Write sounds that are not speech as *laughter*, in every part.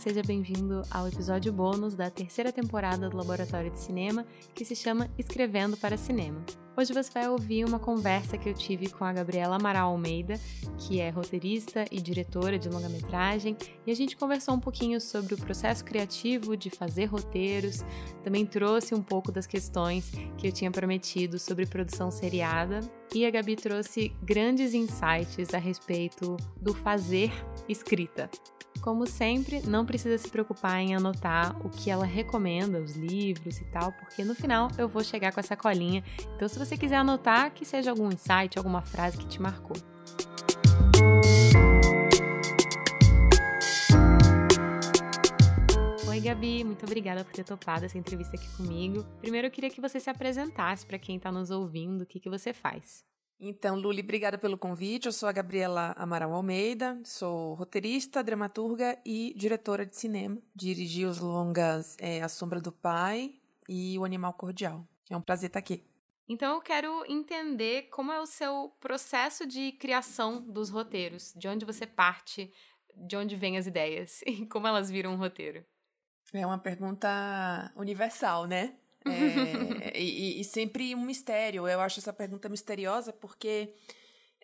seja bem-vindo ao episódio bônus da terceira temporada do Laboratório de Cinema, que se chama Escrevendo para Cinema. Hoje você vai ouvir uma conversa que eu tive com a Gabriela Amaral Almeida, que é roteirista e diretora de longa-metragem, e a gente conversou um pouquinho sobre o processo criativo de fazer roteiros, também trouxe um pouco das questões que eu tinha prometido sobre produção seriada, e a Gabi trouxe grandes insights a respeito do fazer escrita. Como sempre, não precisa se preocupar em anotar o que ela recomenda, os livros e tal, porque no final eu vou chegar com essa colinha. Então, se você quiser anotar, que seja algum insight, alguma frase que te marcou. Oi, Gabi, muito obrigada por ter topado essa entrevista aqui comigo. Primeiro, eu queria que você se apresentasse para quem está nos ouvindo, o que, que você faz. Então, Luli, obrigada pelo convite. Eu sou a Gabriela Amaral Almeida, sou roteirista, dramaturga e diretora de cinema. Dirigi os longas é, A Sombra do Pai e O Animal Cordial. É um prazer estar aqui. Então, eu quero entender como é o seu processo de criação dos roteiros, de onde você parte, de onde vêm as ideias *laughs* e como elas viram um roteiro. É uma pergunta universal, né? *laughs* É, e, e, sempre um mistério. Eu acho essa pergunta misteriosa porque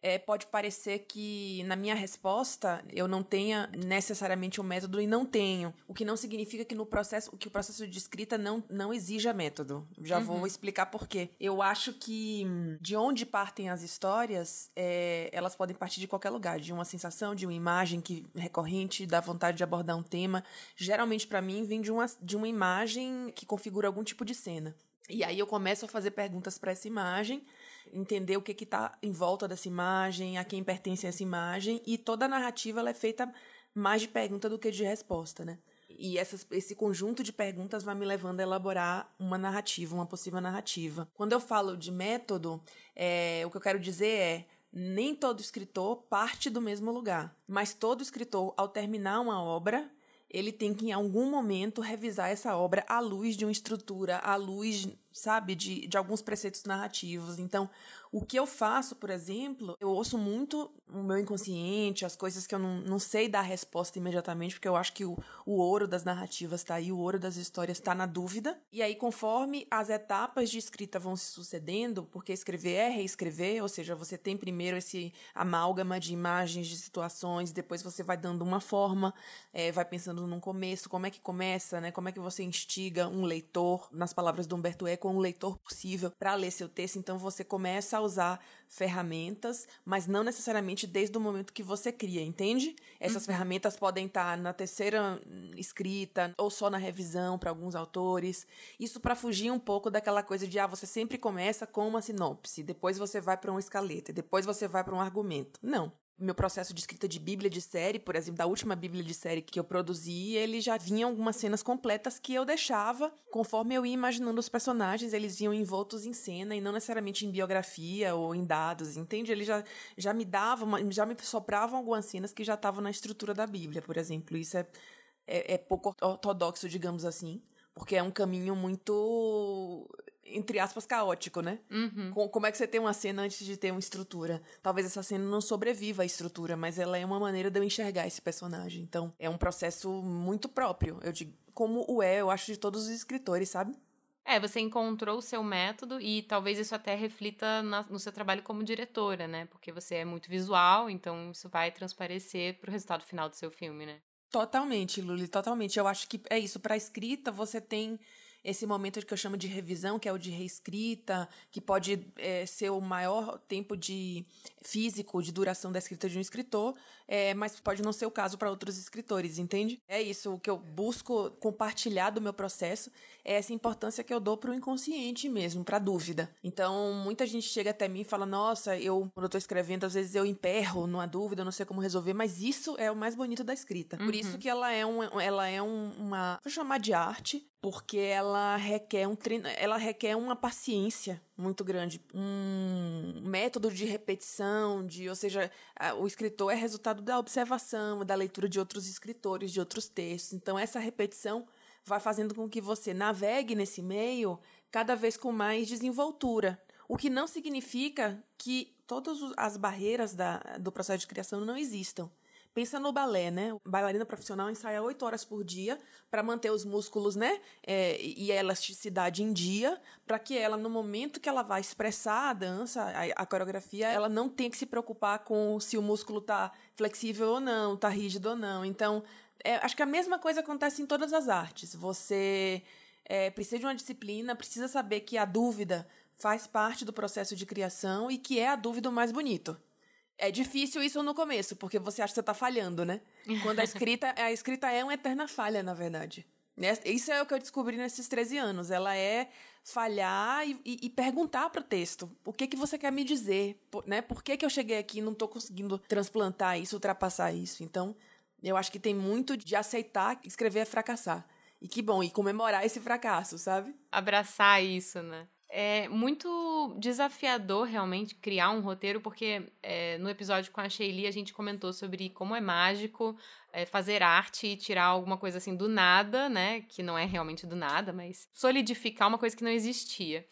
é, pode parecer que na minha resposta eu não tenha necessariamente um método e não tenho. O que não significa que no processo, que o processo de escrita não, não exija método. Já uhum. vou explicar por quê. Eu acho que de onde partem as histórias, é, elas podem partir de qualquer lugar, de uma sensação, de uma imagem que recorrente, da vontade de abordar um tema. Geralmente para mim vem de uma, de uma imagem que configura algum tipo de cena. E aí eu começo a fazer perguntas para essa imagem entender o que está em volta dessa imagem, a quem pertence essa imagem, e toda a narrativa ela é feita mais de pergunta do que de resposta, né? E essas, esse conjunto de perguntas vai me levando a elaborar uma narrativa, uma possível narrativa. Quando eu falo de método, é, o que eu quero dizer é nem todo escritor parte do mesmo lugar, mas todo escritor, ao terminar uma obra, ele tem que em algum momento revisar essa obra à luz de uma estrutura, à luz sabe, de, de alguns preceitos narrativos. Então, o que eu faço, por exemplo, eu ouço muito o meu inconsciente, as coisas que eu não, não sei dar resposta imediatamente, porque eu acho que o, o ouro das narrativas está aí, o ouro das histórias está na dúvida. E aí, conforme as etapas de escrita vão se sucedendo, porque escrever é reescrever, ou seja, você tem primeiro esse amálgama de imagens, de situações, depois você vai dando uma forma, é, vai pensando num começo, como é que começa, né? Como é que você instiga um leitor, nas palavras do Humberto Eco, com o leitor possível para ler seu texto. Então você começa a usar ferramentas, mas não necessariamente desde o momento que você cria, entende? Essas uhum. ferramentas podem estar na terceira escrita ou só na revisão para alguns autores. Isso para fugir um pouco daquela coisa de ah, você sempre começa com uma sinopse, depois você vai para uma escaleta, depois você vai para um argumento. Não meu processo de escrita de Bíblia de série, por exemplo, da última Bíblia de série que eu produzi, ele já vinha algumas cenas completas que eu deixava conforme eu ia imaginando os personagens, eles iam envoltos em cena e não necessariamente em biografia ou em dados, entende? Ele já, já me dava, já me sopravam algumas cenas que já estavam na estrutura da Bíblia, por exemplo. Isso é, é, é pouco ortodoxo, digamos assim, porque é um caminho muito entre aspas, caótico, né? Uhum. Como é que você tem uma cena antes de ter uma estrutura? Talvez essa cena não sobreviva à estrutura, mas ela é uma maneira de eu enxergar esse personagem. Então, é um processo muito próprio. Eu digo, como o é, eu acho, de todos os escritores, sabe? É, você encontrou o seu método e talvez isso até reflita na, no seu trabalho como diretora, né? Porque você é muito visual, então isso vai transparecer pro resultado final do seu filme, né? Totalmente, Luli, totalmente. Eu acho que é isso. Para escrita, você tem esse momento que eu chamo de revisão, que é o de reescrita, que pode é, ser o maior tempo de físico de duração da escrita de um escritor, é, mas pode não ser o caso para outros escritores, entende? É isso, o que eu busco compartilhar do meu processo é essa importância que eu dou para o inconsciente mesmo, para a dúvida. Então, muita gente chega até mim e fala: Nossa, eu, quando eu estou escrevendo, às vezes eu emperro numa dúvida, eu não sei como resolver, mas isso é o mais bonito da escrita. Uhum. Por isso que ela é, um, ela é um, uma. Vou chamar de arte, porque ela requer um treino, ela requer uma paciência muito grande, um método de repetição, de, ou seja, o escritor é resultado da observação, da leitura de outros escritores, de outros textos. Então essa repetição vai fazendo com que você navegue nesse meio cada vez com mais desenvoltura. O que não significa que todas as barreiras da, do processo de criação não existam. Pensa no balé, né? O bailarina profissional ensaia oito horas por dia para manter os músculos, né? É, e a elasticidade em dia, para que ela, no momento que ela vai expressar a dança, a, a, coreografia, ela não tenha que se preocupar com se o músculo tá flexível ou não, tá rígido ou não. Então, é, acho que a mesma coisa acontece em todas as artes. Você é, precisa de uma disciplina, precisa saber que a dúvida faz parte do processo de criação e que é a dúvida o mais bonito. É difícil isso no começo, porque você acha que você está falhando, né? *laughs* Quando a escrita, a escrita é uma eterna falha, na verdade. Né? Isso é o que eu descobri nesses 13 anos. Ela é falhar e, e, e perguntar para o texto. O que que você quer me dizer? Por, né? Por que, que eu cheguei aqui e não estou conseguindo transplantar isso, ultrapassar isso? Então, eu acho que tem muito de aceitar que escrever é fracassar. E que bom, e comemorar esse fracasso, sabe? Abraçar isso, né? É muito desafiador realmente criar um roteiro, porque é, no episódio com a Sheili a gente comentou sobre como é mágico é, fazer arte e tirar alguma coisa assim do nada, né? Que não é realmente do nada, mas solidificar uma coisa que não existia.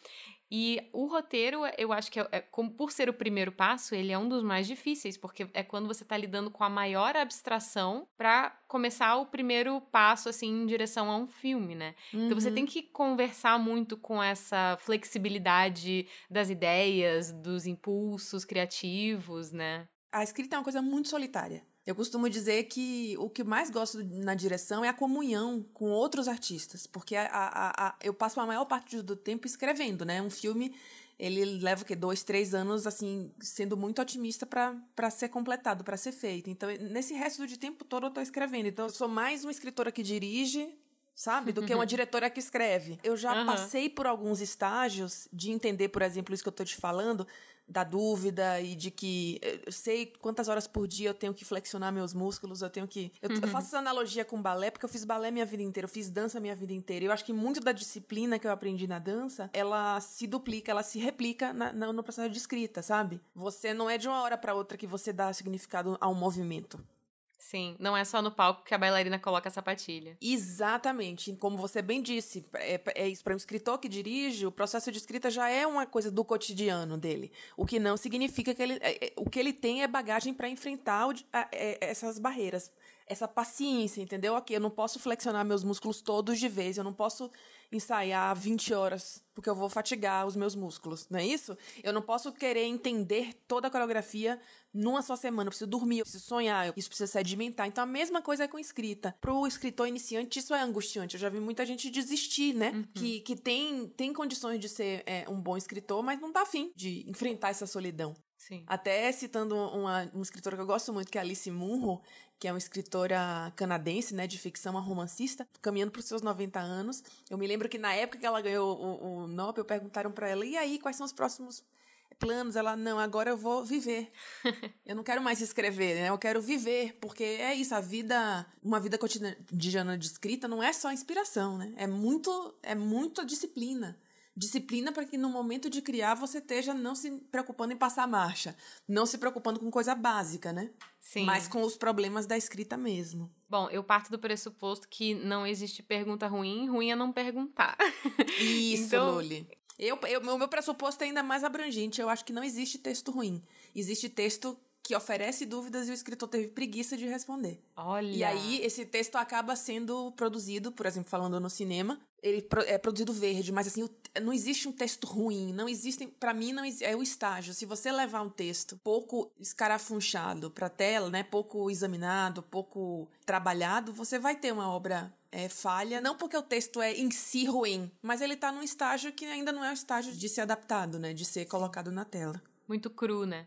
E o roteiro, eu acho que, é, é, por ser o primeiro passo, ele é um dos mais difíceis, porque é quando você está lidando com a maior abstração para começar o primeiro passo, assim, em direção a um filme, né? Uhum. Então você tem uhum. que conversar muito com essa flexibilidade das ideias, dos impulsos criativos, né? A escrita é uma coisa muito solitária. Eu costumo dizer que o que mais gosto na direção é a comunhão com outros artistas, porque a, a, a, eu passo a maior parte do tempo escrevendo, né? Um filme ele leva o quê? Dois, três anos, assim, sendo muito otimista para ser completado, para ser feito. Então, nesse resto de tempo todo eu estou escrevendo. Então, eu sou mais uma escritora que dirige, sabe? Do que uma *laughs* diretora que escreve. Eu já uhum. passei por alguns estágios de entender, por exemplo, isso que eu estou te falando, da dúvida e de que eu sei quantas horas por dia eu tenho que flexionar meus músculos, eu tenho que. Eu, uhum. eu, faço essa analogia com balé, porque eu fiz balé minha vida inteira, eu fiz dança minha vida inteira. Eu acho que muito da disciplina que eu aprendi na dança, ela se duplica, ela se replica na, na, no processo de escrita, sabe? Você não é de uma hora para outra que você dá significado a um movimento. Sim, não é só no palco que a bailarina coloca a sapatilha. Exatamente. Como você bem disse, é, é isso. Para um escritor que dirige, o processo de escrita já é uma coisa do cotidiano dele. O que não significa que ele. É, é o que ele tem é bagagem para enfrentar o, a, é, essas barreiras. Essa paciência, entendeu? Ok, eu não posso flexionar meus músculos todos de vez, eu não posso ensaiar 20 horas, porque eu vou fatigar os meus músculos, não é isso? Eu não posso querer entender toda a coreografia numa só semana. Eu preciso dormir, eu preciso sonhar, isso precisa sedimentar. Então a mesma coisa é com escrita. Pro escritor iniciante, isso é angustiante. Eu já vi muita gente desistir, né? Uhum. Que, que tem, tem condições de ser é, um bom escritor, mas não tá afim de enfrentar essa solidão. Sim. Até citando uma, uma escritora que eu gosto muito, que é Alice Munro, que é uma escritora canadense, né, de ficção, uma romancista, caminhando para os seus 90 anos. Eu me lembro que na época que ela ganhou o, o Nobel, perguntaram para ela: e aí, quais são os próximos planos? Ela: não, agora eu vou viver. *laughs* eu não quero mais escrever, né? Eu quero viver, porque é isso, a vida, uma vida cotidiana de escrita não é só inspiração, né? É muito, é muita disciplina disciplina para que no momento de criar você esteja não se preocupando em passar marcha, não se preocupando com coisa básica, né? Sim. Mas com os problemas da escrita mesmo. Bom, eu parto do pressuposto que não existe pergunta ruim, ruim é não perguntar. Isso, *laughs* então... Luli. Eu, eu, o meu pressuposto é ainda mais abrangente. Eu acho que não existe texto ruim. Existe texto que oferece dúvidas e o escritor teve preguiça de responder. Olha. E aí esse texto acaba sendo produzido, por exemplo, falando no cinema, ele é produzido verde, mas assim, não existe um texto ruim, não existem, para mim não é o estágio. Se você levar um texto pouco escarafunchado para tela, né, pouco examinado, pouco trabalhado, você vai ter uma obra é, falha, não porque o texto é em si ruim, mas ele tá num estágio que ainda não é o estágio de ser adaptado, né, de ser colocado na tela. Muito cru, né?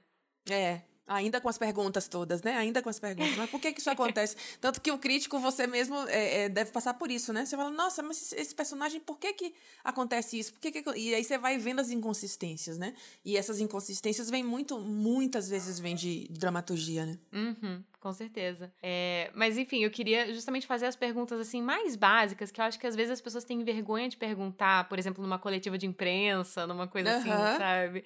É, Ainda com as perguntas todas, né? Ainda com as perguntas. Mas por que, que isso acontece? *laughs* Tanto que o crítico, você mesmo é, é, deve passar por isso, né? Você fala, nossa, mas esse personagem, por que, que acontece isso? Por que, que... E aí você vai vendo as inconsistências, né? E essas inconsistências vêm muito, muitas vezes vêm de dramaturgia, né? Uhum com certeza. É, mas enfim, eu queria justamente fazer as perguntas assim mais básicas, que eu acho que às vezes as pessoas têm vergonha de perguntar, por exemplo, numa coletiva de imprensa, numa coisa uhum. assim, sabe?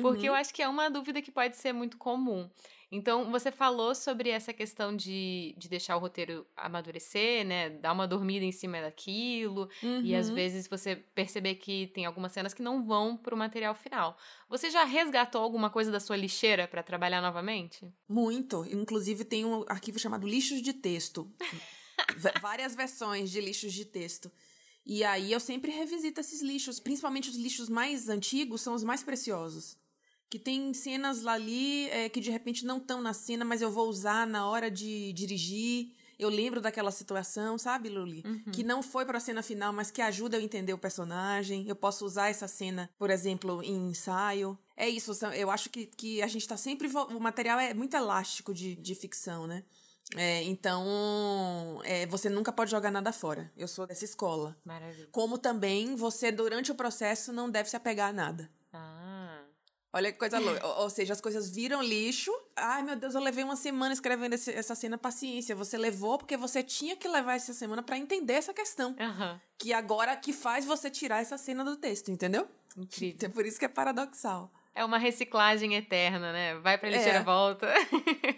Porque uhum. eu acho que é uma dúvida que pode ser muito comum. Então, você falou sobre essa questão de, de deixar o roteiro amadurecer, né? Dar uma dormida em cima daquilo. Uhum. E às uhum. vezes você perceber que tem algumas cenas que não vão pro material final. Você já resgatou alguma coisa da sua lixeira para trabalhar novamente? Muito. Inclusive, tem um arquivo chamado Lixos de Texto. Várias versões de lixos de texto. E aí eu sempre revisito esses lixos, principalmente os lixos mais antigos são os mais preciosos que tem cenas lá ali é, que de repente não estão na cena, mas eu vou usar na hora de dirigir. Eu lembro daquela situação, sabe, Luli? Uhum. Que não foi para a cena final, mas que ajuda eu a entender o personagem. Eu posso usar essa cena, por exemplo, em ensaio. É isso, eu acho que, que a gente está sempre. O material é muito elástico de, de ficção, né? É, então, é, você nunca pode jogar nada fora. Eu sou dessa escola. Maravilha. Como também você, durante o processo, não deve se apegar a nada. Ah. Olha que coisa louca. ou, ou, seja, as coisas viram lixo. Ai, meu Deus, eu levei uma semana escrevendo esse, essa cena. Paciência. Você levou porque você tinha que levar essa semana para entender essa questão. Uhum. Que agora que faz você tirar essa cena do texto, entendeu? Incrível. Então, por isso que é paradoxal. É uma reciclagem eterna, né? Vai pra lixeira, é. volta.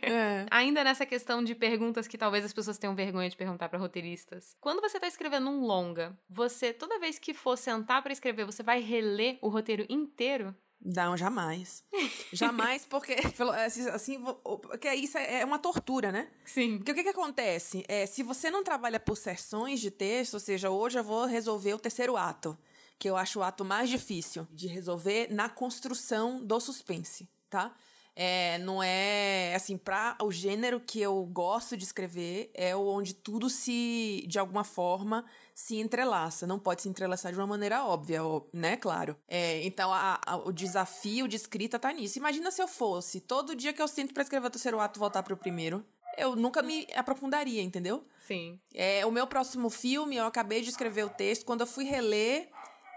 É. *laughs* Ainda nessa questão de perguntas que talvez as pessoas tenham vergonha de perguntar para roteiristas. Quando você tá escrevendo um longa, você, toda vez que for sentar para escrever, você vai reler o roteiro inteiro? Não, jamais. jamais, *laughs* porque assim, assim, porque isso é, é uma tortura, né? Sim. Porque o que, que acontece? É, se você não trabalha por sessões de texto, ou seja, hoje eu vou resolver o terceiro ato, que eu acho o ato mais difícil de resolver na construção do suspense, tá? É, não é assim, para o gênero que eu gosto de escrever, é onde tudo se, de alguma forma, se entrelaça. Não pode se entrelaçar de uma maneira óbvia, né? Claro. É, então, a, a, o desafio de escrita tá nisso. Imagina se eu fosse, todo dia que eu sinto para escrever o terceiro ato, voltar pro primeiro. Eu nunca me aprofundaria, entendeu? Sim. É, o meu próximo filme, eu acabei de escrever o texto. Quando eu fui reler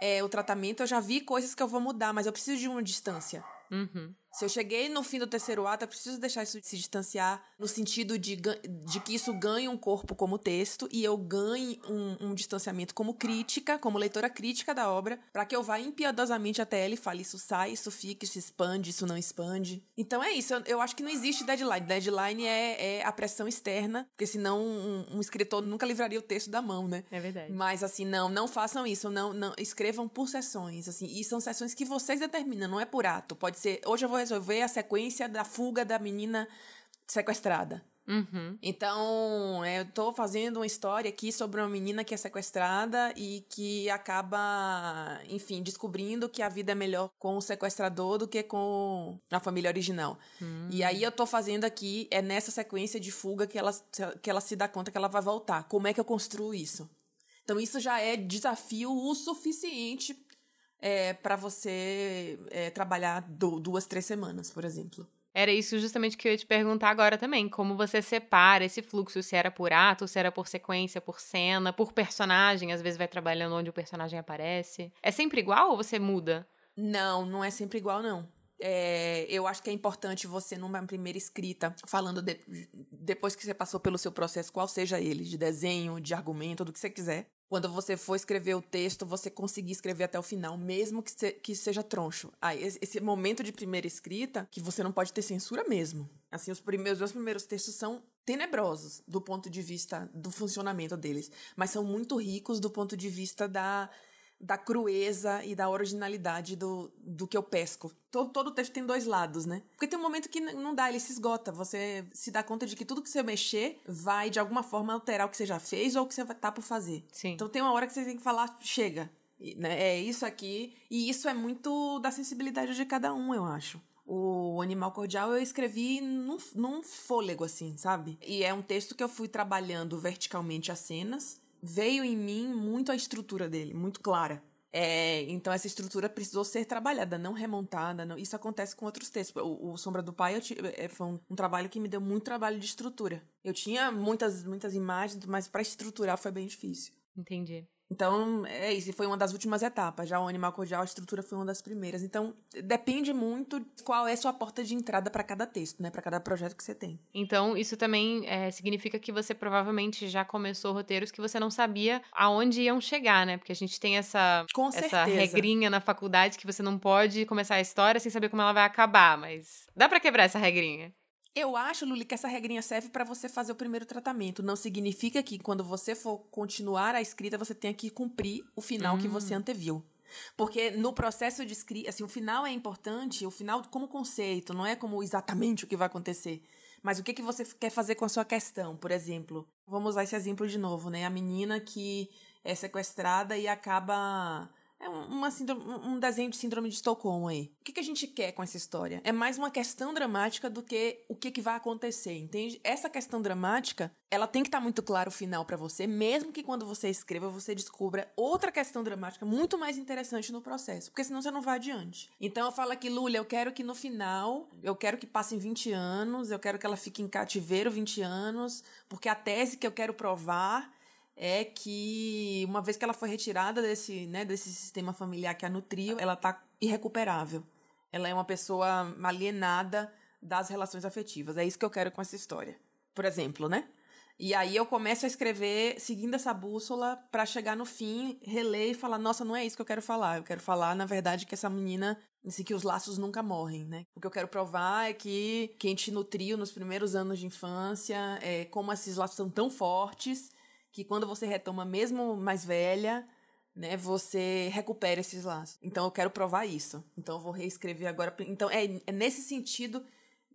é, o tratamento, eu já vi coisas que eu vou mudar, mas eu preciso de uma distância. Uhum. Se eu cheguei no fim do terceiro ato, eu preciso deixar isso se distanciar no sentido de, de que isso ganhe um corpo como texto e eu ganhe um, um distanciamento como crítica, como leitora crítica da obra, para que eu vá impiedosamente até ela e fale isso sai, isso fica, isso expande, isso não expande. Então é isso, eu, eu acho que não existe deadline. Deadline é, é a pressão externa, porque senão um, um, escritor nunca livraria o texto da mão, né? É verdade. Mas assim, não, não façam isso, não, não escrevam por sessões, assim, e são sessões que vocês determinam, não é por ato. Pode ser, hoje eu vou resolver a sequência da fuga da menina sequestrada. Uhum. Então, é, eu tô fazendo uma história aqui sobre uma menina que é sequestrada e que acaba, enfim, descobrindo que a vida é melhor com o sequestrador do que com a família original. Uhum. E aí eu tô fazendo aqui, é nessa sequência de fuga que ela, que ela se dá conta que ela vai voltar. Como é que eu construo isso? Então, isso já é desafio o suficiente é, para você é, trabalhar do, duas, três semanas, por exemplo. Era isso justamente que eu ia te perguntar agora também. Como você separa esse fluxo, se era por ato, se era por sequência, por cena, por personagem, às vezes vai trabalhando onde o personagem aparece. É sempre igual ou você muda? Não, não é sempre igual, não. É, eu acho que é importante você, numa primeira escrita, falando de, depois que você passou pelo seu processo, qual seja ele, de desenho, de argumento, do que você quiser, quando você for escrever o texto, você conseguir escrever até o final, mesmo que, se, que seja troncho. Ah, esse momento de primeira escrita, que você não pode ter censura mesmo. Assim, os primeiros, meus primeiros textos são tenebrosos do ponto de vista do funcionamento deles, mas são muito ricos do ponto de vista da da crueza e da originalidade do, do que eu pesco. Todo, todo texto tem dois lados, né? Porque tem um momento que não dá, ele se esgota. Você se dá conta de que tudo que você mexer vai, de alguma forma, alterar o que você já fez ou o que você tá por fazer. Sim. Então tem uma hora que você tem que falar, chega. Né? É isso aqui. E isso é muito da sensibilidade de cada um, eu acho. O Animal Cordial eu escrevi num, num fôlego, assim, sabe? E é um texto que eu fui trabalhando verticalmente as cenas veio em mim muito a estrutura dele, muito clara. É, então essa estrutura precisou ser trabalhada, não remontada. Não, isso acontece com outros textos. O, o Sombra do Pai é, foi um, um, trabalho que me deu muito trabalho de estrutura. Eu tinha muitas, muitas imagens, mas para estruturar foi bem difícil. Entendi. Então, é isso, foi uma das últimas etapas. Já o Animal Cordial, a estrutura foi uma das primeiras. Então, depende muito qual é a sua porta de entrada para cada texto, né? Para cada projeto que você tem. Então, isso também é, significa que você provavelmente já começou roteiros que você não sabia aonde iam chegar, né? Porque a gente tem essa, Com essa regrinha na faculdade que você não pode começar a história sem saber como ela vai acabar, mas dá para quebrar essa regrinha. Eu acho, Luli, que essa regrinha serve para você fazer o primeiro tratamento. Não significa que quando você for continuar a escrita, você tenha que cumprir o final hum. que você hum. anteviu. Porque no processo de escrita, assim, o final é importante, o final como conceito, não é como exatamente o que vai acontecer. Mas o que, que você quer fazer com a sua questão, por exemplo? Vamos usar esse exemplo de novo, né? A menina que é sequestrada e acaba é uma síndrome, um desenho de síndrome de Estocolmo aí. O que, que a gente quer com essa história? É mais uma questão dramática do que o que, que vai acontecer, entende? Essa questão dramática, ela tem que estar tá muito claro o final para você, mesmo que quando você escreva você descubra outra questão dramática muito mais interessante no processo, porque senão você não vai adiante. Então eu falo aqui, Lula, eu quero que no final, eu quero que passem 20 anos, eu quero que ela fique em cativeiro 20 anos, porque a tese que eu quero provar é que uma vez que ela foi retirada desse, né, desse sistema familiar que a nutriu, ela está irrecuperável. Ela é uma pessoa alienada das relações afetivas. É isso que eu quero com essa história. Por exemplo, né? E aí eu começo a escrever seguindo essa bússola para chegar no fim, reler e falar: "Nossa, não é isso que eu quero falar. Eu quero falar, na verdade, que essa menina Assim, que os laços nunca morrem, né? O que eu quero provar é que quem te nutriu nos primeiros anos de infância, é, como esses laços são tão fortes que quando você retoma mesmo mais velha, né, você recupera esses laços. Então eu quero provar isso. Então eu vou reescrever agora. Então é, é nesse sentido,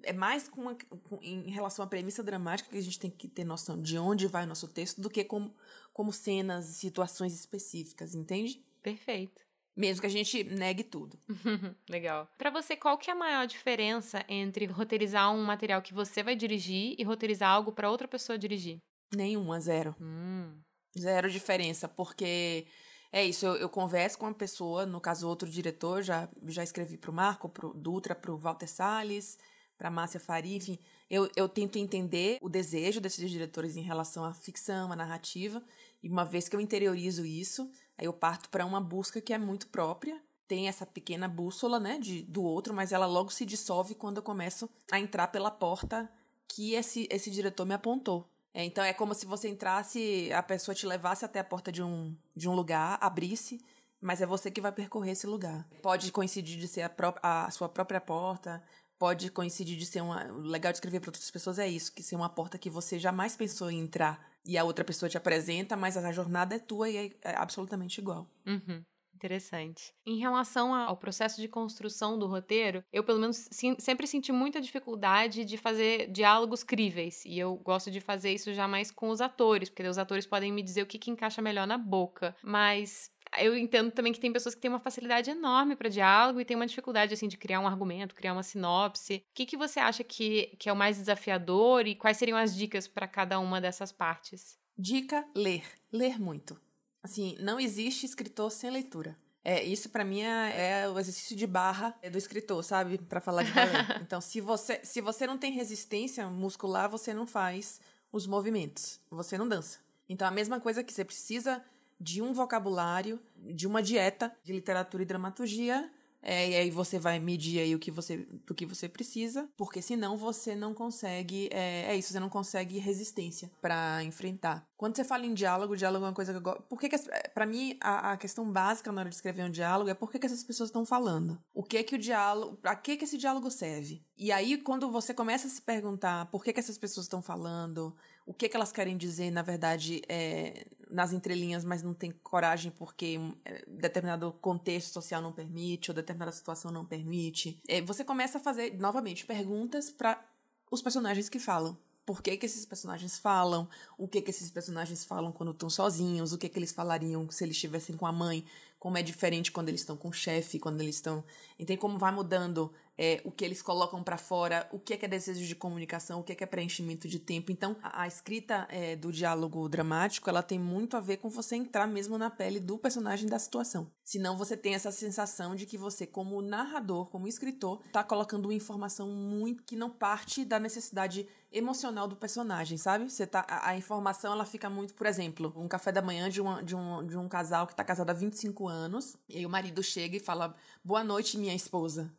é mais com, uma, com, em relação à premissa dramática que a gente tem que ter noção de onde vai o nosso texto do que como, como cenas, situações específicas, entende? Perfeito. Mesmo que a gente negue tudo. *laughs* Legal. Para você, qual que é a maior diferença entre roteirizar um material que você vai dirigir e roteirizar algo para outra pessoa dirigir? Nenhuma, zero. Hum. Zero diferença, porque é isso, eu, eu, converso com uma pessoa, no caso outro diretor, já, já escrevi para o Marco, para o Dutra, para o Walter Salles, para Márcia Faria, enfim, eu, eu tento entender o desejo desses diretores em relação à ficção, à narrativa, e uma vez que eu interiorizo isso, aí eu parto para uma busca que é muito própria, tem essa pequena bússola, né, de, do outro, mas ela logo se dissolve quando eu começo a entrar pela porta que esse, esse diretor me apontou. É, então é como se você entrasse, a pessoa te levasse até a porta de um, de um lugar, abrisse, mas é você que vai percorrer esse lugar. Pode coincidir de ser a, pró a sua própria porta, pode coincidir de ser uma. Legal de escrever para outras pessoas é isso, que ser uma porta que você jamais pensou em entrar e a outra pessoa te apresenta, mas a jornada é tua e é, é absolutamente igual. Uhum. Interessante. Em relação ao processo de construção do roteiro, eu pelo menos sempre senti muita dificuldade de fazer diálogos críveis. E eu gosto de fazer isso já mais com os atores, porque os atores podem me dizer o que, que encaixa melhor na boca. Mas eu entendo também que tem pessoas que têm uma facilidade enorme para diálogo e tem uma dificuldade assim de criar um argumento, criar uma sinopse. O que, que você acha que, que é o mais desafiador e quais seriam as dicas para cada uma dessas partes? Dica: ler. Ler muito. Assim, não existe escritor sem leitura. É, isso para mim é, é, o exercício de barra do escritor, sabe? Para falar de balé. *laughs* então, se você, se você não tem resistência muscular, você não faz os movimentos. Você não dança. Então, a mesma coisa que você precisa de um vocabulário, de uma dieta de literatura e dramaturgia é, e aí você vai medir aí o que você, o que você precisa, porque senão você não consegue, é, é isso, você não consegue resistência para enfrentar. Quando você fala em diálogo, diálogo é uma coisa que eu gosto. Por que, que para mim a, a, questão básica na hora de escrever um diálogo é por que, que essas pessoas estão falando? O que que o diálogo, para que que esse diálogo serve? E aí quando você começa a se perguntar por que que essas pessoas estão falando, o que, que elas querem dizer, na verdade, é, nas entrelinhas, mas não tem coragem porque é, determinado contexto social não permite, ou determinada situação não permite. É, você começa a fazer, novamente, perguntas para os personagens que falam. Por que, que esses personagens falam? O que, que esses personagens falam quando estão sozinhos? O que, que eles falariam se eles estivessem com a mãe? Como é diferente quando eles estão com o chefe, quando eles estão. Entende como vai mudando é, o que eles colocam para fora, o que é, que é desejo de comunicação, o que é, que é preenchimento de tempo. Então, a, a escrita é, do diálogo dramático, ela tem muito a ver com você entrar mesmo na pele do personagem da situação. Senão você tem essa sensação de que você, como narrador, como escritor, está colocando uma informação muito que não parte da necessidade emocional do personagem, sabe? Você tá a, a, informação ela fica muito, por exemplo, um café da manhã de, uma, de, um, de um casal que está casado há 25 anos, e aí o marido chega e fala: "Boa noite, minha esposa"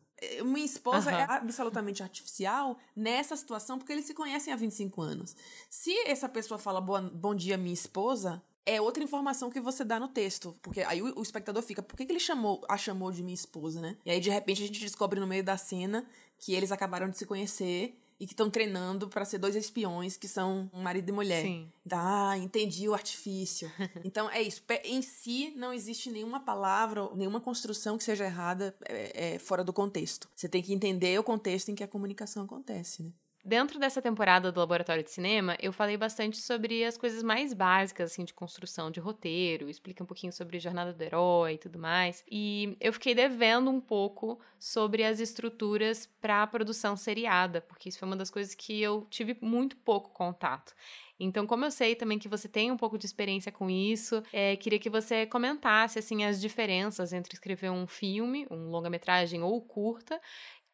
minha esposa uhum. é absolutamente artificial nessa situação porque eles se conhecem há 25 anos. Se essa pessoa fala bom dia, minha esposa, é outra informação que você dá no texto. Porque aí o, o espectador fica, por que, que ele chamou, a chamou de minha esposa, né? E aí, de repente, a gente descobre no meio da cena que eles acabaram de se conhecer e que estão treinando para ser dois espiões que são um marido e mulher. Sim. Ah, entendi o artifício. *laughs* então é isso. Em si não existe nenhuma palavra, nenhuma construção que seja errada é, é, fora do contexto. Você tem que entender o contexto em que a comunicação acontece, né? Dentro dessa temporada do Laboratório de Cinema, eu falei bastante sobre as coisas mais básicas, assim, de construção de roteiro, explica um pouquinho sobre Jornada do Herói e tudo mais. E eu fiquei devendo um pouco sobre as estruturas para a produção seriada, porque isso foi uma das coisas que eu tive muito pouco contato. Então, como eu sei também que você tem um pouco de experiência com isso, é, queria que você comentasse assim as diferenças entre escrever um filme, um longa-metragem ou curta,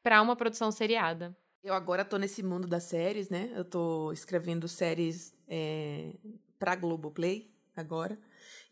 para uma produção seriada. Eu agora tô nesse mundo das séries, né? Eu tô escrevendo séries é, pra Globoplay agora.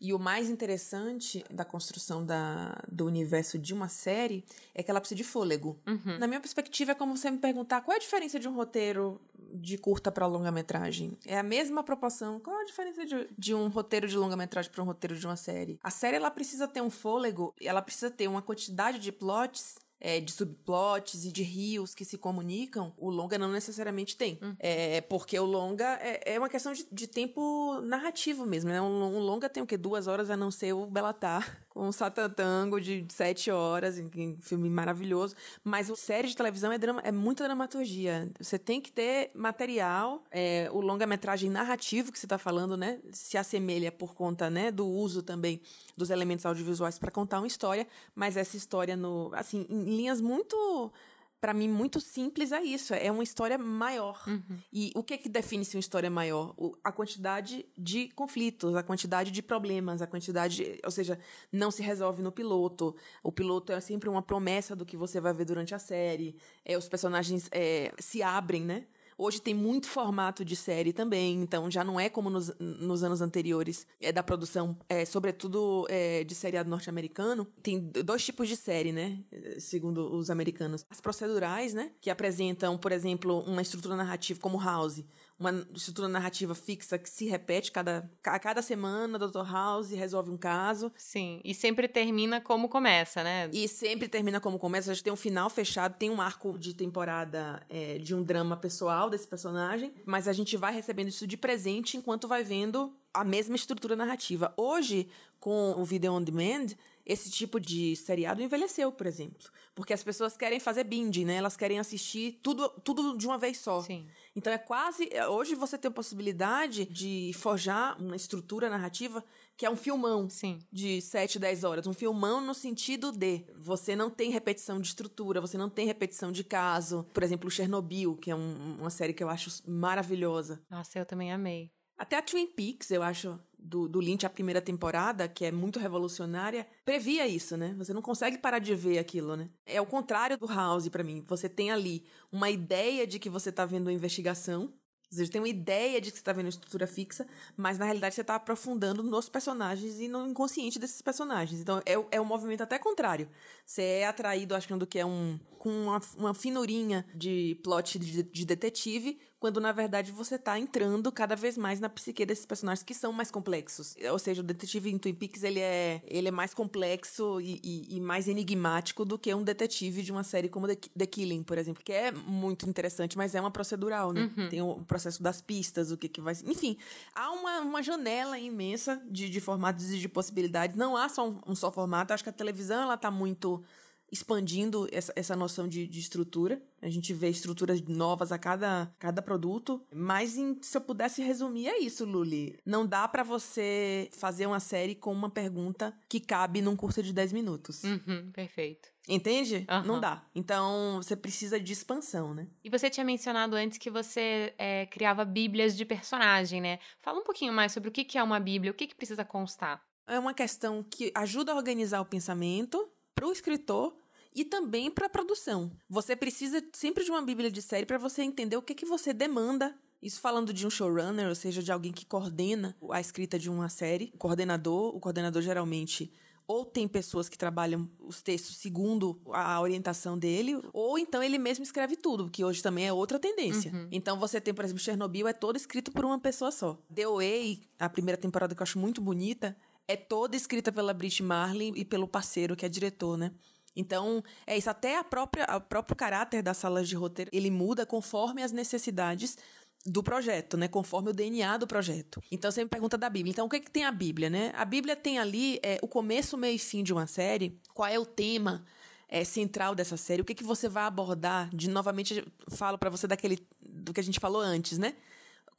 E o mais interessante da construção da, do universo de uma série é que ela precisa de fôlego. Uhum. Na minha perspectiva, é como você me perguntar qual é a diferença de um roteiro de curta para longa-metragem. É a mesma proporção. Qual é a diferença de, de um roteiro de longa-metragem para um roteiro de uma série? A série ela precisa ter um fôlego, ela precisa ter uma quantidade de plots é, de subplots e de rios que se comunicam, o longa não necessariamente tem. Hum. É, porque o longa é, é uma questão de, de, tempo narrativo mesmo, né? Um, um, longa tem o quê? Duas horas a não ser o Belatar, o Satatango de sete horas, um filme maravilhoso. Mas o série de televisão é, drama, é muita dramaturgia. Você tem que ter material, é, o longa-metragem narrativo que você está falando, né? Se assemelha por conta, né, do uso também dos elementos audiovisuais para contar uma história, mas essa história no, assim, em linhas muito para mim, muito simples é isso. É uma história maior. Uhum. E o que é que define se uma história maior? O, a quantidade de conflitos, a quantidade de problemas, a quantidade. Ou seja, não se resolve no piloto. O piloto é sempre uma promessa do que você vai ver durante a série. É, os personagens é, se abrem, né? Hoje tem muito formato de série também, então já não é como nos, nos anos anteriores é da produção, é, sobretudo é, de seriado norte-americano. Tem dois tipos de série, né? Segundo os americanos. As procedurais, né? Que apresentam, por exemplo, uma estrutura narrativa como House uma estrutura narrativa fixa que se repete cada, a cada semana, Dr. House resolve um caso. Sim, e sempre termina como começa, né? E sempre termina como começa. A gente tem um final fechado, tem um arco de temporada é, de um drama pessoal desse personagem, mas a gente vai recebendo isso de presente enquanto vai vendo a mesma estrutura narrativa. Hoje, com o Video On Demand, esse tipo de seriado envelheceu, por exemplo. Porque as pessoas querem fazer binge, né? Elas querem assistir tudo, tudo de uma vez só. Sim. Então é quase. Hoje você tem a possibilidade de forjar uma estrutura narrativa que é um filmão Sim. de 7, 10 horas. Um filmão no sentido de você não tem repetição de estrutura, você não tem repetição de caso. Por exemplo, Chernobyl, que é um, uma série que eu acho maravilhosa. Nossa, eu também amei. Até a Twin Peaks, eu acho, do, do Lynch, a primeira temporada, que é muito revolucionária, previa isso, né? Você não consegue parar de ver aquilo, né? É o contrário do House para mim. Você tem ali uma ideia de que você tá vendo uma investigação, você tem uma ideia de que você está vendo uma estrutura fixa, mas na realidade você está aprofundando nos personagens e no inconsciente desses personagens. Então é, é um movimento até contrário. Você é atraído achando que é um. com uma, uma finurinha de plot de, de detetive, quando na verdade você está entrando cada vez mais na psique desses personagens que são mais complexos. Ou seja, o detetive em Twin Peaks ele é, ele é mais complexo e, e, e mais enigmático do que um detetive de uma série como The, The, Killing, por exemplo, que é muito interessante, mas é uma procedural, né? Uhum. Tem o processo das pistas, o que, que vai. Enfim, há uma, uma janela imensa de, de formatos e de possibilidades. Não há só um, um só formato. Acho que a televisão ela está muito expandindo essa, essa noção de, de, estrutura. A gente vê estruturas novas a cada, cada produto. Mas em, se eu pudesse resumir, é isso, Luli. Não dá para você fazer uma série com uma pergunta que cabe num curso de 10 minutos. Uhum, perfeito. Entende? Uhum. Não dá. Então, você precisa de expansão, né? E você tinha mencionado antes que você é, criava bíblias de personagem, né? Fala um pouquinho mais sobre o que é uma bíblia, o que precisa constar. É uma questão que ajuda a organizar o pensamento para o escritor e também para a produção. Você precisa sempre de uma bíblia de série para você entender o que, que você demanda. Isso falando de um showrunner, ou seja, de alguém que coordena a escrita de uma série. O coordenador, o coordenador geralmente ou tem pessoas que trabalham os textos segundo a orientação dele, ou então ele mesmo escreve tudo, que hoje também é outra tendência. Uhum. Então você tem, por exemplo, Chernobyl é todo escrito por uma pessoa só. The Way, a primeira temporada que eu acho muito bonita, é toda escrita pela Brit Marley e pelo parceiro que é diretor, né? Então, é isso. Até a própria, o próprio caráter das salas de roteiro, ele muda conforme as necessidades do projeto, né? Conforme o DNA do projeto. Então você me pergunta da Bíblia. Então o que, é que tem a Bíblia, né? A Bíblia tem ali é, o começo, meio e fim de uma série. Qual é o tema é, central dessa série? O que, é que você vai abordar? De novamente falo para você daquele do que a gente falou antes, né?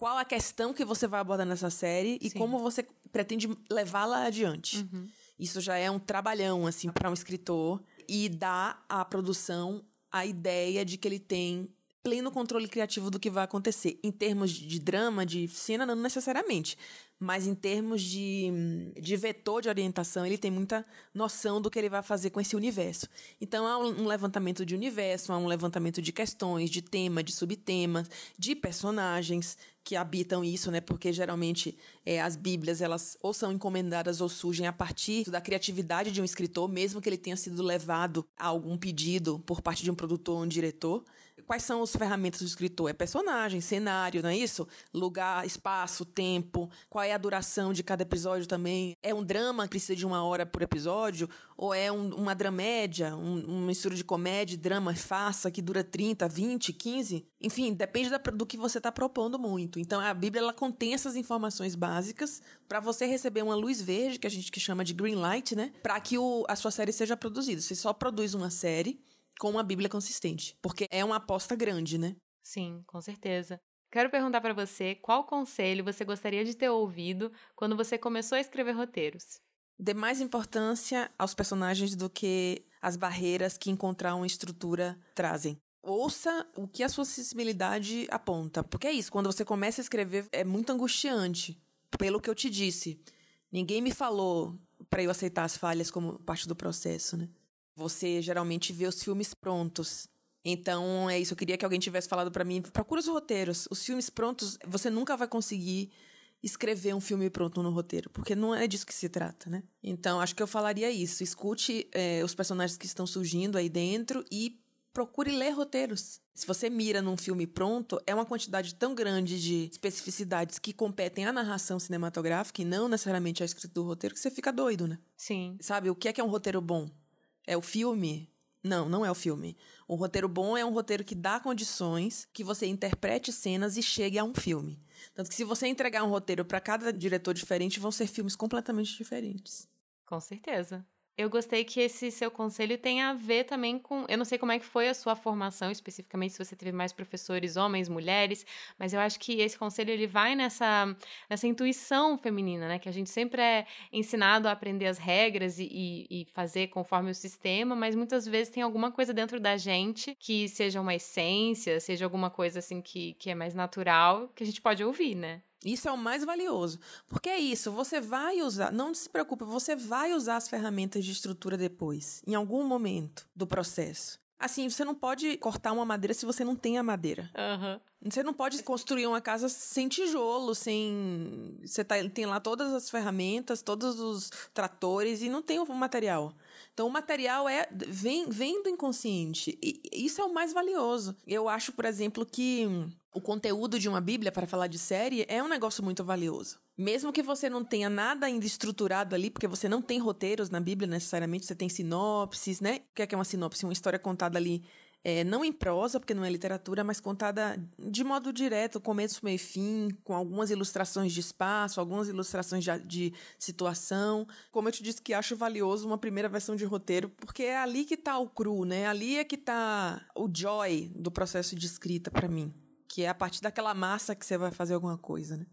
Qual a questão que você vai abordar nessa série e Sim. como você pretende levá-la adiante? Uhum. Isso já é um trabalhão assim para um escritor e dá à produção a ideia de que ele tem pleno controle criativo do que vai acontecer. Em termos de drama, de cena, não necessariamente. Mas em termos de, de vetor de orientação, ele tem muita noção do que ele vai fazer com esse universo. Então há um levantamento de universo, há um levantamento de questões, de tema, de subtemas, de personagens que habitam isso, né? Porque geralmente é, as Bíblias elas ou são encomendadas ou surgem a partir da criatividade de um escritor, mesmo que ele tenha sido levado a algum pedido por parte de um produtor ou um diretor quais são as ferramentas do escritor? É personagem, cenário, não é isso? Lugar, espaço, tempo, qual é a duração de cada episódio também? É um drama que precisa de uma hora por episódio? Ou é um, uma dramédia, um, uma mistura de comédia e drama faça que dura 30, 20, 15? Enfim, depende da, do que você está propondo muito. Então, a Bíblia ela contém essas informações básicas para você receber uma luz verde, que a gente que chama de green light, né? Para que o, a sua série seja produzida. Você só produz uma série com uma Bíblia consistente, porque é uma aposta grande, né? Sim, com certeza. Quero perguntar para você qual conselho você gostaria de ter ouvido quando você começou a escrever roteiros. Dê mais importância aos personagens do que as barreiras que encontrar uma estrutura trazem. Ouça o que a sua sensibilidade aponta. Porque é isso, quando você começa a escrever, é muito angustiante. Pelo que eu te disse. Ninguém me falou para eu aceitar as falhas como parte do processo, né? Você geralmente vê os filmes prontos. Então, é isso. Eu queria que alguém tivesse falado para mim: procura os roteiros. Os filmes prontos, você nunca vai conseguir escrever um filme pronto no roteiro, porque não é disso que se trata, né? Então, acho que eu falaria isso. Escute é, os personagens que estão surgindo aí dentro e procure ler roteiros. Se você mira num filme pronto, é uma quantidade tão grande de especificidades que competem à narração cinematográfica e não necessariamente à escrita do roteiro que você fica doido, né? Sim. Sabe, o que é que é um roteiro bom? É o filme? Não, não é o filme. Um roteiro bom é um roteiro que dá condições que você interprete cenas e chegue a um filme. Tanto que se você entregar um roteiro para cada diretor diferente, vão ser filmes completamente diferentes. Com certeza. Eu gostei que esse seu conselho tem a ver também com. Eu não sei como é que foi a sua formação especificamente, se você teve mais professores homens, mulheres, mas eu acho que esse conselho ele vai nessa, nessa intuição feminina, né? Que a gente sempre é ensinado a aprender as regras e, e, e fazer conforme o sistema, mas muitas vezes tem alguma coisa dentro da gente que seja uma essência, seja alguma coisa assim que, que é mais natural, que a gente pode ouvir, né? Isso é o mais valioso. Porque é isso, você vai usar, não se preocupe, você vai usar as ferramentas de estrutura depois, em algum momento do processo. Assim, você não pode cortar uma madeira se você não tem a madeira. Uhum. Você não pode construir uma casa sem tijolo, sem. Você tá, tem lá todas as ferramentas, todos os tratores e não tem o material. Então, o material é vem, vem do inconsciente. E isso é o mais valioso. Eu acho, por exemplo, que o conteúdo de uma Bíblia para falar de série é um negócio muito valioso. Mesmo que você não tenha nada ainda estruturado ali, porque você não tem roteiros na Bíblia necessariamente, você tem sinopses, né? O que é, que é uma sinopse? Uma história contada ali, é, não em prosa, porque não é literatura, mas contada de modo direto, começo, meio e fim, com algumas ilustrações de espaço, algumas ilustrações de, de situação. Como eu te disse que acho valioso uma primeira versão de roteiro, porque é ali que está o cru, né? Ali é que está o joy do processo de escrita para mim que é a partir daquela massa que você vai fazer alguma coisa, né?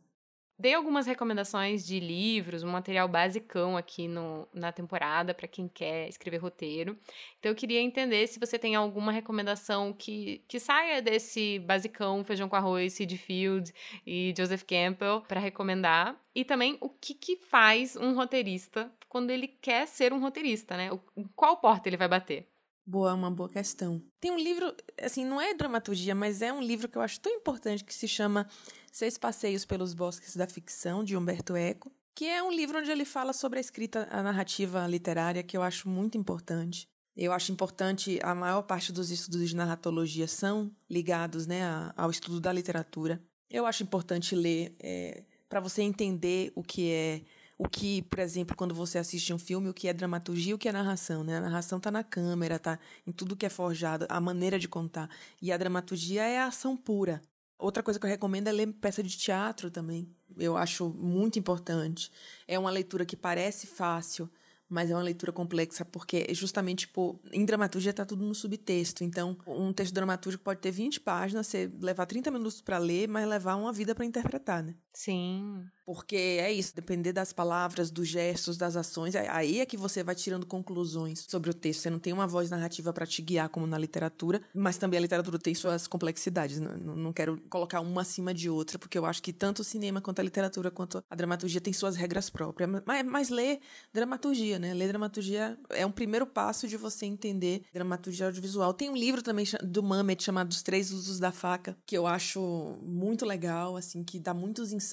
Dei algumas recomendações de livros, um material basicão aqui no, na temporada para quem quer escrever roteiro. Então eu queria entender se você tem alguma recomendação que, que saia desse basicão feijão com arroz, Sid Field e Joseph Campbell para recomendar. E também o que, que faz um roteirista quando ele quer ser um roteirista, né? O, qual porta ele vai bater? Boa, uma boa questão. Tem um livro, assim, não é dramaturgia, mas é um livro que eu acho tão importante que se chama Seis Passeios pelos Bosques da Ficção, de Humberto Eco, que é um livro onde ele fala sobre a escrita, a narrativa literária, que eu acho muito importante. Eu acho importante, a maior parte dos estudos de narratologia são ligados né, ao estudo da literatura. Eu acho importante ler é, para você entender o que é o que, por exemplo, quando você assiste um filme, o que é dramaturgia e o que é narração, né? A narração tá na câmera, tá em tudo que é forjado, a maneira de contar. E a dramaturgia é a ação pura. Outra coisa que eu recomendo é ler peça de teatro também. Eu acho muito importante. É uma leitura que parece fácil, mas é uma leitura complexa porque justamente tipo, em dramaturgia está tudo no subtexto. Então, um texto dramatúrgico pode ter 20 páginas, você levar 30 minutos para ler, mas levar uma vida para interpretar, né? Sim. Porque é isso, depender das palavras, dos gestos, das ações, é, aí é que você vai tirando conclusões sobre o texto. Você não tem uma voz narrativa para te guiar, como na literatura, mas também a literatura tem suas complexidades. Não, não quero colocar uma acima de outra, porque eu acho que tanto o cinema quanto a literatura quanto a dramaturgia tem suas regras próprias. Mas, mas ler dramaturgia, né? Ler dramaturgia é um primeiro passo de você entender dramaturgia audiovisual. Tem um livro também do Mamet chamado Os Três Usos da Faca, que eu acho muito legal, assim, que dá muitos insights.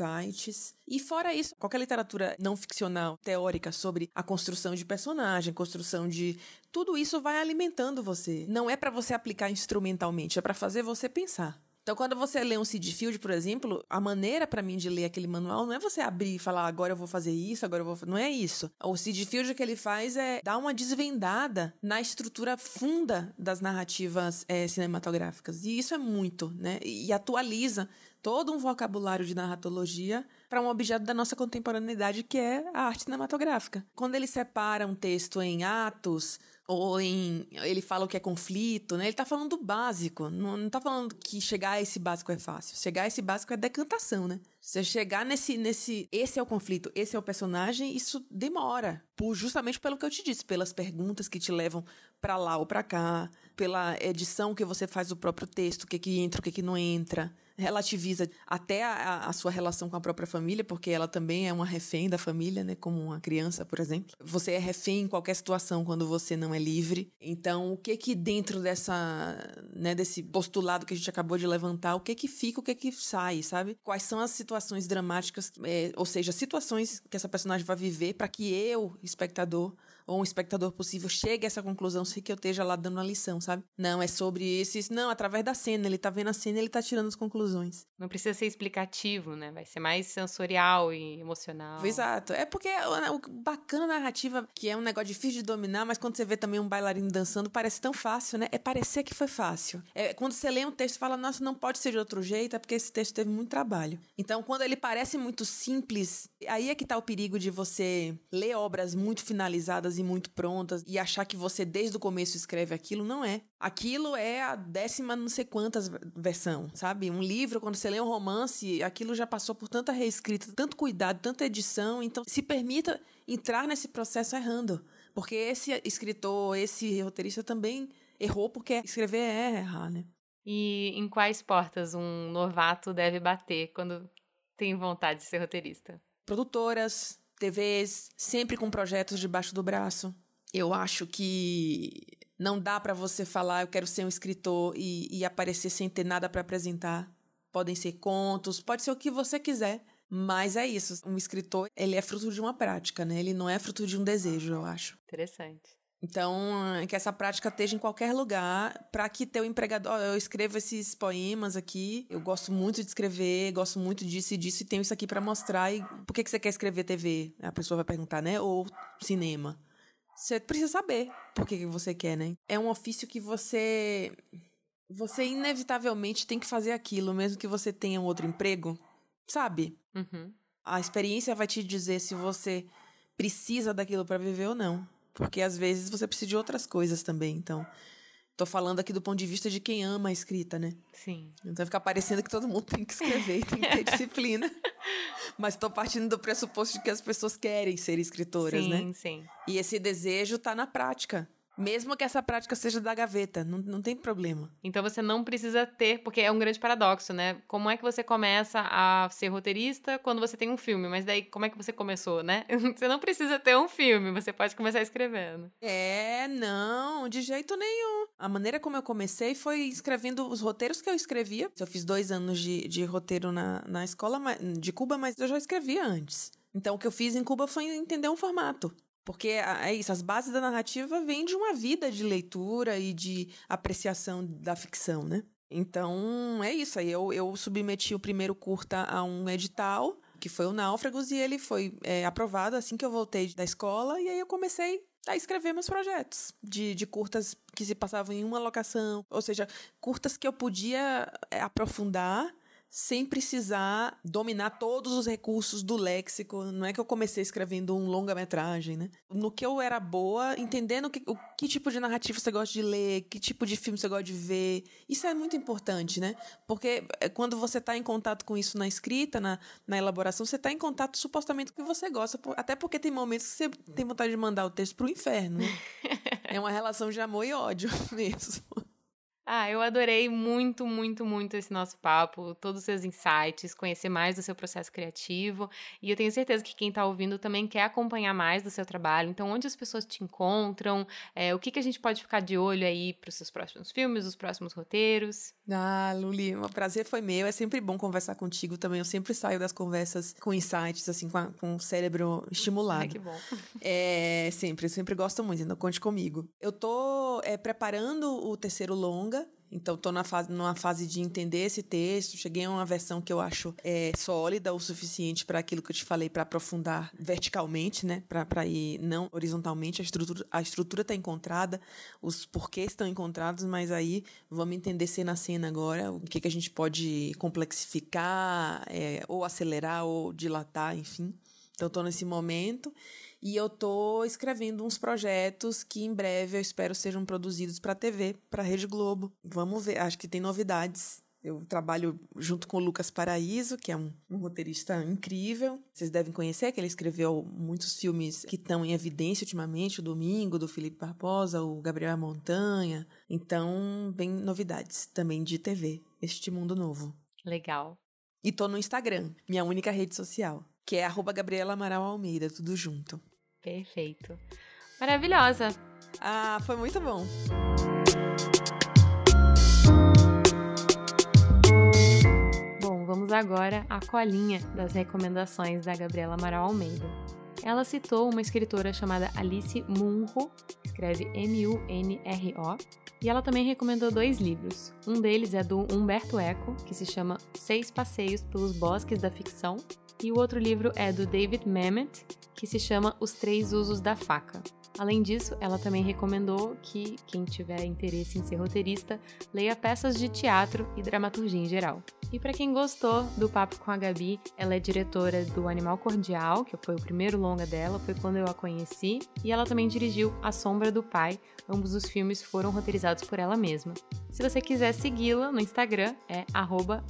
E fora isso, qualquer literatura não ficcional, teórica sobre a construção de personagem, construção de tudo isso vai alimentando você. Não é para você aplicar instrumentalmente, é para fazer você pensar. Então, quando você lê um Sid Field, por exemplo, a maneira para mim de ler aquele manual não é você abrir e falar, agora eu vou fazer isso, agora eu vou. Não é isso. O Sid Field o que ele faz é dar uma desvendada na estrutura funda das narrativas é, cinematográficas. E isso é muito, né? E atualiza todo um vocabulário de narratologia para um objeto da nossa contemporaneidade que é a arte cinematográfica. Quando ele separa um texto em atos ou em ele fala o que é conflito, né? Ele está falando do básico, não, está falando que chegar a esse básico é fácil. Chegar a esse básico é decantação, né? Você chegar nesse nesse esse é o conflito, esse é o personagem, isso demora, por justamente pelo que eu te disse, pelas perguntas que te levam para lá ou para cá, pela edição que você faz do próprio texto, o que que entra, o que que não entra relativiza até a, a, sua relação com a própria família, porque ela também é uma refém da família, né? Como uma criança, por exemplo. Você é refém em qualquer situação quando você não é livre. Então, o que que dentro dessa, né, desse postulado que a gente acabou de levantar, o que que fica, o que que sai, sabe? Quais são as situações dramáticas, é, ou seja, situações que essa personagem vai viver para que eu, espectador, ou um espectador possível chegue a essa conclusão sem que eu esteja lá dando uma lição, sabe? Não, é sobre esses. Não, através da cena. Ele tá vendo a cena e ele tá tirando as conclusões. Não precisa ser explicativo, né? Vai ser mais sensorial e emocional. Exato. É porque o bacana narrativa, que é um negócio difícil de dominar, mas quando você vê também um bailarino dançando, parece tão fácil, né? É parecer que foi fácil. É quando você lê um texto e fala, nossa, não pode ser de outro jeito, é porque esse texto teve muito trabalho. Então, quando ele parece muito simples, aí é que tá o perigo de você ler obras muito finalizadas e muito prontas e achar que você desde o começo escreve aquilo, não é. Aquilo é a décima não sei quantas versão, sabe? Um livro, quando você lê um romance, aquilo já passou por tanta reescrita, tanto cuidado, tanta edição, então se permita entrar nesse processo errando. Porque esse escritor, esse roteirista também errou porque escrever é errar, né? E em quais portas um novato deve bater quando tem vontade de ser roteirista? Produtoras, TVs, sempre com projetos debaixo do braço. Eu acho que não dá para você falar, eu quero ser um escritor e, e aparecer sem ter nada para apresentar. Podem ser contos, pode ser o que você quiser. Mas é isso, um escritor, ele é fruto de uma prática, né? Ele não é fruto de um desejo, eu acho. Interessante. Então, é que essa prática esteja em qualquer lugar, para que teu empregador. Eu escrevo esses poemas aqui, eu gosto muito de escrever, gosto muito disso e disso, e tenho isso aqui para mostrar. E por que, que você quer escrever TV? A pessoa vai perguntar, né? Ou cinema. Você precisa saber por que, que você quer, né? É um ofício que você. Você inevitavelmente tem que fazer aquilo, mesmo que você tenha um outro emprego, sabe? Uhum. A experiência vai te dizer se você precisa daquilo para viver ou não. Porque às vezes você precisa de outras coisas também. Então, tô falando aqui do ponto de vista de quem ama a escrita, né? Sim. Então fica parecendo que todo mundo *laughs* tem que escrever, tem que ter *laughs* disciplina. Mas tô partindo do pressuposto de que as pessoas querem ser escritoras, sim, né? Sim, sim. E esse desejo tá na prática. Mesmo que essa prática seja da gaveta, não, não tem problema. Então você não precisa ter, porque é um grande paradoxo, né? Como é que você começa a ser roteirista quando você tem um filme? Mas daí, como é que você começou, né? *laughs* Você não precisa ter um filme, você pode começar escrevendo. É, não, de jeito nenhum. A maneira como eu comecei foi escrevendo os roteiros que eu escrevia. Eu fiz dois anos de, de roteiro na, na escola de Cuba, mas eu já escrevia antes. Então, o que eu fiz em Cuba foi entender um formato. Porque é isso, as bases da narrativa vêm de uma vida de leitura e de apreciação da ficção, né? Então, é isso aí. Eu, eu submeti o primeiro curta a um edital que foi o Náufragos, e ele foi é, aprovado assim que eu voltei da escola, e aí eu comecei a escrever meus projetos de, de curtas que se passavam em uma locação, ou seja, curtas que eu podia é, aprofundar sem precisar dominar todos os recursos do léxico. Não é que eu comecei escrevendo um longa-metragem, né? No que eu era boa, entendendo que, o que tipo de narrativa você gosta de ler, que tipo de filme você gosta de ver. Isso é muito importante, né? Porque é, quando você está em contato com isso na escrita, na, na elaboração, você está em contato supostamente com o que você gosta. Até porque tem momentos que você tem vontade de mandar o texto para o inferno. Né? *laughs* é uma relação de amor e ódio *laughs* mesmo. Ah, eu adorei muito, muito, muito esse nosso papo, todos os seus insights, conhecer mais do seu processo criativo. E eu tenho certeza que quem está ouvindo também quer acompanhar mais do seu trabalho. Então, onde as pessoas te encontram? É, o que, que a gente pode ficar de olho aí para os seus próximos filmes, os próximos roteiros? Ah, Luli, o prazer foi meu. É sempre bom conversar contigo também. Eu sempre saio das conversas com insights, assim, com, a, com o cérebro estimulado. Ai, que bom. *laughs* É, sempre, eu sempre gosto muito, então conte comigo. Eu tô é, preparando o terceiro longa longa, então estou na fase, numa fase de entender esse texto. Cheguei a uma versão que eu acho é, sólida o suficiente para aquilo que eu te falei, para aprofundar verticalmente, né? Para ir não horizontalmente. A estrutura a estrutura está encontrada, os porquês estão encontrados, mas aí vamos entender cena a cena agora o que, que a gente pode complexificar, é, ou acelerar, ou dilatar, enfim. Então estou nesse momento. E eu tô escrevendo uns projetos que em breve eu espero sejam produzidos para TV, para Rede Globo. Vamos ver, acho que tem novidades. Eu trabalho junto com o Lucas Paraíso, que é um, um, roteirista incrível. Vocês devem conhecer, que ele escreveu muitos filmes que estão em evidência ultimamente, o Domingo, do Felipe Barbosa, o Gabriel Montanha. Então, vem novidades também de TV, este mundo novo. Legal. E tô no Instagram, minha única rede social, que é arroba Gabriela Amaral Almeida, tudo junto. Perfeito. Maravilhosa. Ah, foi muito bom. Bom, vamos agora à colinha das recomendações da Gabriela Amaral Almeida. Ela citou uma escritora chamada Alice Munro, escreve M-U-N-R-O, e ela também recomendou dois livros. Um deles é do Humberto Eco, que se chama Seis Passeios pelos Bosques da Ficção, e o outro livro é do David Mamet, que se chama Os Três Usos da Faca. Além disso, ela também recomendou que quem tiver interesse em ser roteirista leia peças de teatro e dramaturgia em geral. E para quem gostou do papo com a Gabi, ela é diretora do Animal Cordial, que foi o primeiro longa dela, foi quando eu a conheci, e ela também dirigiu A Sombra do Pai. Ambos os filmes foram roteirizados por ela mesma. Se você quiser segui-la no Instagram, é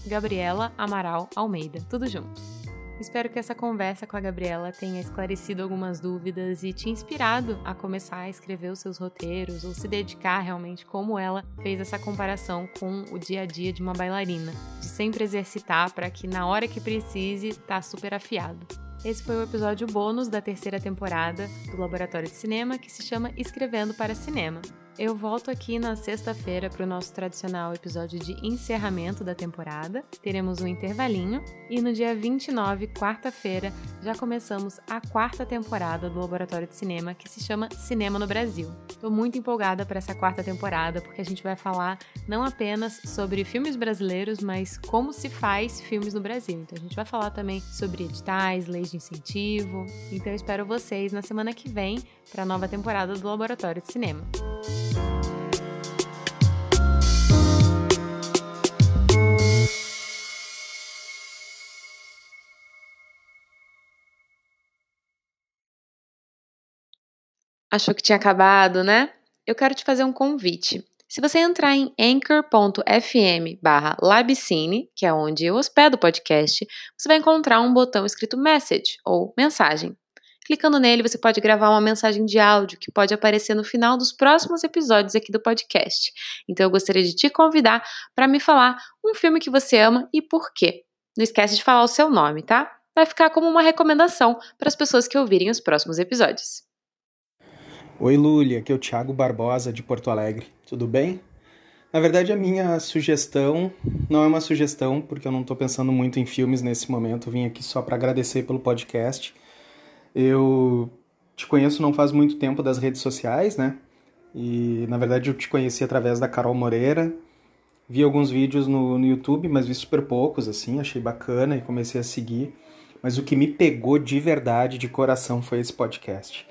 Gabriela Amaral Almeida, tudo junto. Espero que essa conversa com a Gabriela tenha esclarecido algumas dúvidas e te inspirado a começar a escrever os seus roteiros ou se dedicar realmente como ela fez essa comparação com o dia a dia de uma bailarina, de sempre exercitar para que na hora que precise tá super afiado. Esse foi o episódio bônus da terceira temporada do Laboratório de Cinema que se chama Escrevendo para Cinema. Eu volto aqui na sexta-feira para o nosso tradicional episódio de encerramento da temporada. Teremos um intervalinho e no dia 29, quarta-feira, já começamos a quarta temporada do Laboratório de Cinema que se chama Cinema no Brasil. Estou muito empolgada para essa quarta temporada porque a gente vai falar não apenas sobre filmes brasileiros, mas como se faz filmes no Brasil. Então a gente vai falar também sobre editais, leis de incentivo. Então eu espero vocês na semana que vem para a nova temporada do Laboratório de Cinema. Achou que tinha acabado, né? Eu quero te fazer um convite. Se você entrar em anchor.fm barra labcine, que é onde eu hospedo o podcast, você vai encontrar um botão escrito message ou mensagem. Clicando nele, você pode gravar uma mensagem de áudio que pode aparecer no final dos próximos episódios aqui do podcast. Então eu gostaria de te convidar para me falar um filme que você ama e por quê. Não esquece de falar o seu nome, tá? Vai ficar como uma recomendação para as pessoas que ouvirem os próximos episódios. Oi, Lúlia, aqui é o Thiago Barbosa de Porto Alegre. Tudo bem? Na verdade, a minha sugestão não é uma sugestão, porque eu não estou pensando muito em filmes nesse momento. Eu vim aqui só para agradecer pelo podcast eu te conheço não faz muito tempo das redes sociais, né? E na verdade eu te conheci através da Carol Moreira. Vi alguns vídeos no, no YouTube, mas vi super poucos, assim, achei bacana e comecei a seguir. mas o que me pegou de verdade, de coração, foi esse podcast.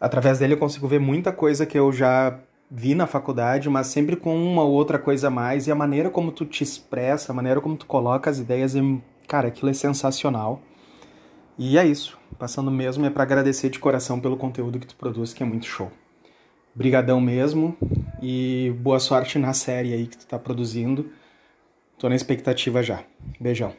Através dele eu consigo ver muita coisa que eu já vi na faculdade, mas sempre com uma ou outra coisa a mais, e a maneira como tu te expressa, a maneira como tu coloca as ideias, é, cara, aquilo é sensacional. E é isso. Passando mesmo é para agradecer de coração pelo conteúdo que tu produz, que é muito show. Brigadão mesmo e boa sorte na série aí que tu tá produzindo. Tô na expectativa já. Beijão.